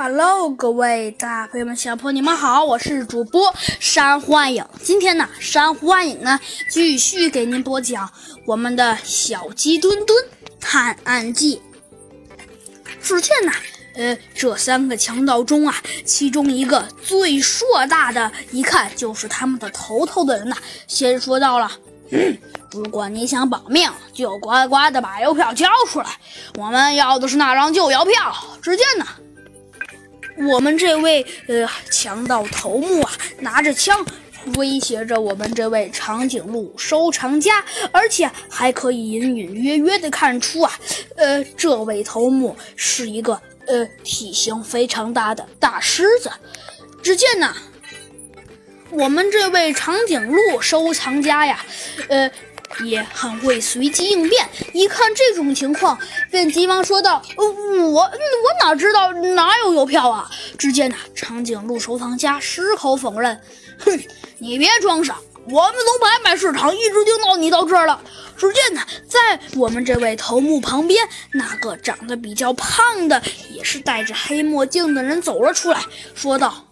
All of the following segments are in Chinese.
Hello，各位大朋友们、小朋友们，你们好，我是主播山幻影。今天呢，山幻影呢继续给您播讲我们的小鸡墩墩探案记。只见呢，呃，这三个强盗中啊，其中一个最硕大的，一看就是他们的头头的人呐，先说到了。如果你想保命，就乖乖的把邮票交出来。我们要的是那张旧邮票。只见呢。我们这位呃强盗头目啊，拿着枪威胁着我们这位长颈鹿收藏家，而且还可以隐隐约约的看出啊，呃，这位头目是一个呃体型非常大的大狮子。只见呢，我们这位长颈鹿收藏家呀，呃。也很会随机应变，一看这种情况，便急忙说道：“我我哪知道哪有邮票啊？”只见呐，长颈鹿收藏家矢口否认：“哼，你别装傻，我们从拍卖市场一直盯到你到这儿了。”只见呢，在我们这位头目旁边，那个长得比较胖的，也是戴着黑墨镜的人走了出来，说道。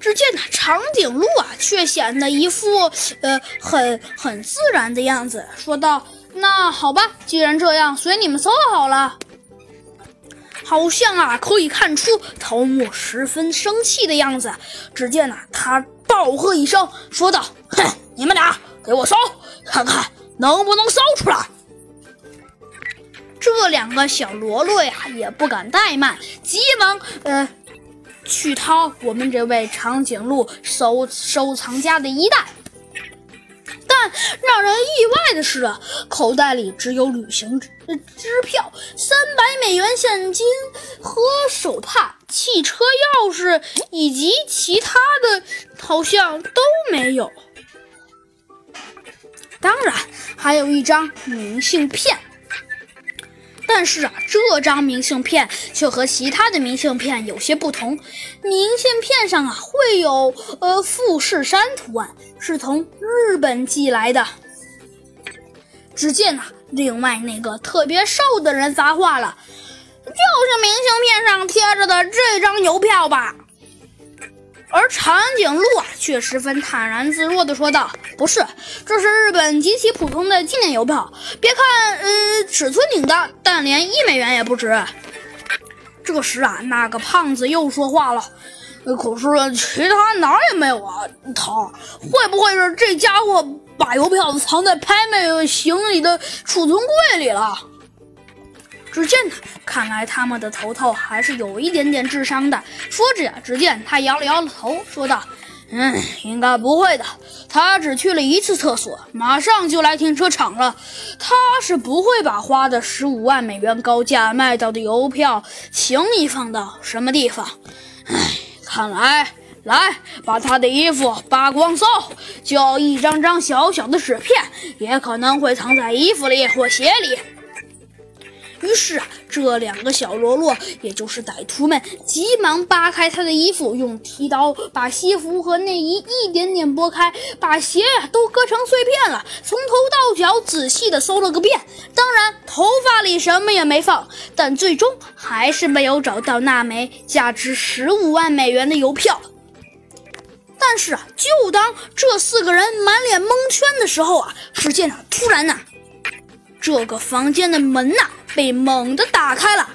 只见呢，长颈鹿啊，却显得一副呃很很自然的样子，说道：“那好吧，既然这样，随你们搜好了。”好像啊，可以看出头目十分生气的样子。只见呢，他暴喝一声，说道：“哼，你们俩给我搜，看看能不能搜出来。”这两个小喽啰呀，也不敢怠慢，急忙呃。去掏我们这位长颈鹿收收藏家的衣袋，但让人意外的是，口袋里只有旅行支支票、三百美元现金和手帕、汽车钥匙以及其他的，好像都没有。当然，还有一张明信片。但是啊，这张明信片却和其他的明信片有些不同。明信片上啊会有呃富士山图案，是从日本寄来的。只见呐，另外那个特别瘦的人发话了：“就是明信片上贴着的这张邮票吧？”而长颈鹿啊，却十分坦然自若地说道：“不是，这是日本极其普通的纪念邮票。别看呃尺寸挺大，但连一美元也不值。”这时啊，那个胖子又说话了：“可是其他哪儿也没有啊！他会不会是这家伙把邮票藏在拍卖行李的储存柜里了？”只见他，看来他们的头头还是有一点点智商的。说着呀，只见他摇了摇头，说道：“嗯，应该不会的。他只去了一次厕所，马上就来停车场了。他是不会把花的十五万美元高价卖到的邮票轻易放到什么地方。唉，看来，来把他的衣服扒光搜，就一张张小小的纸片，也可能会藏在衣服里或鞋里。”于是啊，这两个小喽啰，也就是歹徒们，急忙扒开他的衣服，用剃刀把西服和内衣一点点剥开，把鞋都割成碎片了，从头到脚仔细的搜了个遍。当然，头发里什么也没放，但最终还是没有找到那枚价值十五万美元的邮票。但是啊，就当这四个人满脸蒙圈的时候啊，只见啊，突然呐，这个房间的门呐。被猛地打开了，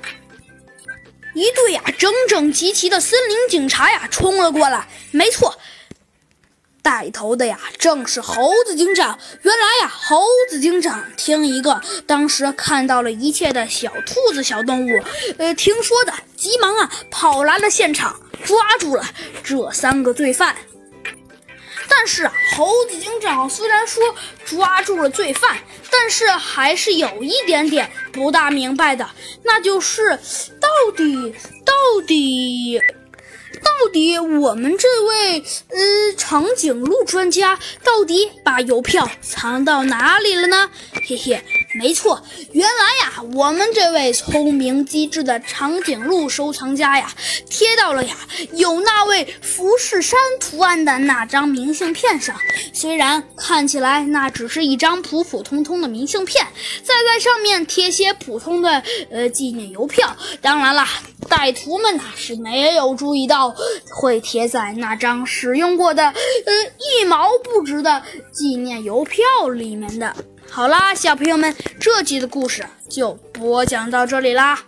一队呀整整齐齐的森林警察呀冲了过来。没错，带头的呀正是猴子警长。原来呀，猴子警长听一个当时看到了一切的小兔子小动物，呃，听说的，急忙啊跑来了现场，抓住了这三个罪犯。但是，猴子警长虽然说抓住了罪犯，但是还是有一点点不大明白的，那就是到底到底。到底我们这位呃长颈鹿专家到底把邮票藏到哪里了呢？嘿嘿，没错，原来呀，我们这位聪明机智的长颈鹿收藏家呀，贴到了呀有那位富士山图案的那张明信片上。虽然看起来那只是一张普普通通的明信片，再在上面贴些普通的呃纪念邮票。当然啦。歹徒们呐是没有注意到会贴在那张使用过的呃一毛不值的纪念邮票里面的。好啦，小朋友们，这集的故事就播讲到这里啦。